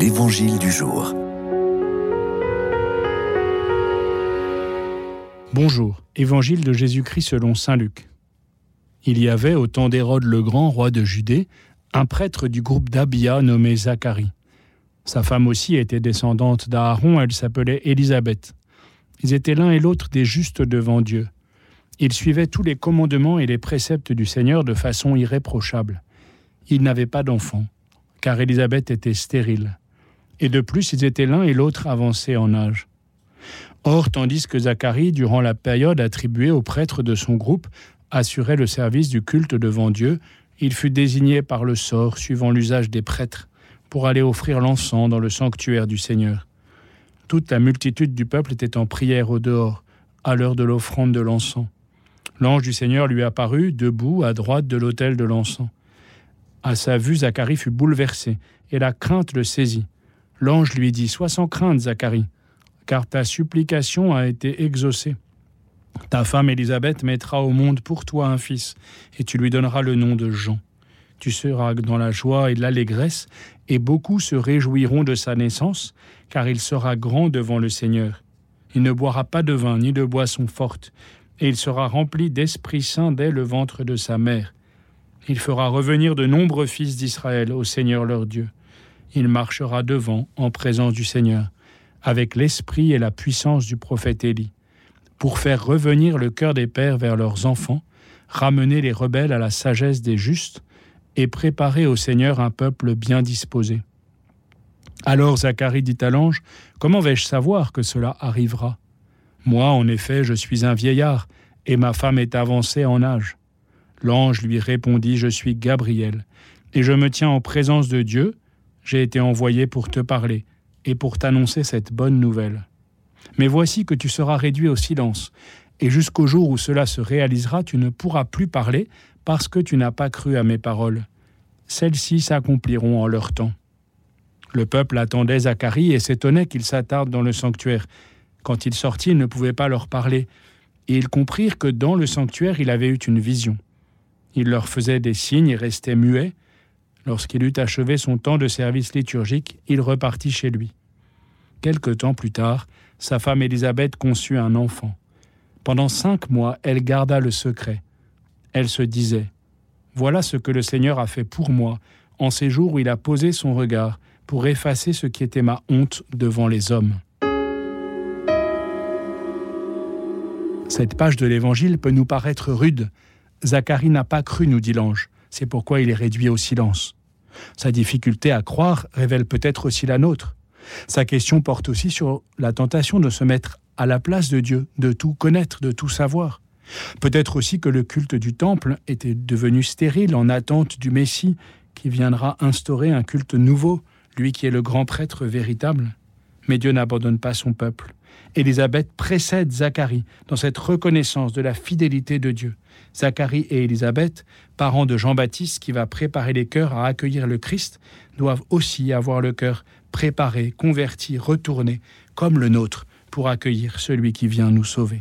L'Évangile du jour. Bonjour, Évangile de Jésus-Christ selon Saint Luc. Il y avait au temps d'Hérode le Grand, roi de Judée, un prêtre du groupe d'Abia nommé Zacharie. Sa femme aussi était descendante d'Aaron, elle s'appelait Élisabeth. Ils étaient l'un et l'autre des justes devant Dieu. Ils suivaient tous les commandements et les préceptes du Seigneur de façon irréprochable. Ils n'avaient pas d'enfants, car Élisabeth était stérile. Et de plus, ils étaient l'un et l'autre avancés en âge. Or, tandis que Zacharie, durant la période attribuée aux prêtres de son groupe, assurait le service du culte devant Dieu, il fut désigné par le sort, suivant l'usage des prêtres, pour aller offrir l'encens dans le sanctuaire du Seigneur. Toute la multitude du peuple était en prière au dehors, à l'heure de l'offrande de l'encens. L'ange du Seigneur lui apparut, debout, à droite de l'autel de l'encens. À sa vue, Zacharie fut bouleversé, et la crainte le saisit. L'ange lui dit Sois sans crainte, Zacharie, car ta supplication a été exaucée. Ta femme Élisabeth mettra au monde pour toi un fils, et tu lui donneras le nom de Jean. Tu seras dans la joie et l'allégresse, et beaucoup se réjouiront de sa naissance, car il sera grand devant le Seigneur. Il ne boira pas de vin ni de boisson forte, et il sera rempli d'Esprit Saint dès le ventre de sa mère. Il fera revenir de nombreux fils d'Israël au Seigneur leur Dieu. Il marchera devant en présence du Seigneur, avec l'esprit et la puissance du prophète Élie, pour faire revenir le cœur des pères vers leurs enfants, ramener les rebelles à la sagesse des justes, et préparer au Seigneur un peuple bien disposé. Alors Zacharie dit à l'ange, Comment vais-je savoir que cela arrivera? Moi, en effet, je suis un vieillard, et ma femme est avancée en âge. L'ange lui répondit, Je suis Gabriel, et je me tiens en présence de Dieu, j'ai été envoyé pour te parler, et pour t'annoncer cette bonne nouvelle. Mais voici que tu seras réduit au silence, et jusqu'au jour où cela se réalisera, tu ne pourras plus parler, parce que tu n'as pas cru à mes paroles. Celles-ci s'accompliront en leur temps. Le peuple attendait Zacharie et s'étonnait qu'il s'attarde dans le sanctuaire. Quand il sortit, il ne pouvait pas leur parler, et ils comprirent que dans le sanctuaire il avait eu une vision. Il leur faisait des signes et restait muet. Lorsqu'il eut achevé son temps de service liturgique, il repartit chez lui. Quelque temps plus tard, sa femme Élisabeth conçut un enfant. Pendant cinq mois, elle garda le secret elle se disait Voilà ce que le Seigneur a fait pour moi en ces jours où il a posé son regard pour effacer ce qui était ma honte devant les hommes. Cette page de l'Évangile peut nous paraître rude. Zacharie n'a pas cru, nous dit l'ange. C'est pourquoi il est réduit au silence. Sa difficulté à croire révèle peut-être aussi la nôtre. Sa question porte aussi sur la tentation de se mettre à la place de Dieu, de tout connaître, de tout savoir. Peut-être aussi que le culte du temple était devenu stérile en attente du Messie qui viendra instaurer un culte nouveau, lui qui est le grand prêtre véritable. Mais Dieu n'abandonne pas son peuple. Élisabeth précède Zacharie dans cette reconnaissance de la fidélité de Dieu. Zacharie et Élisabeth, parents de Jean-Baptiste qui va préparer les cœurs à accueillir le Christ, doivent aussi avoir le cœur préparé, converti, retourné, comme le nôtre, pour accueillir celui qui vient nous sauver.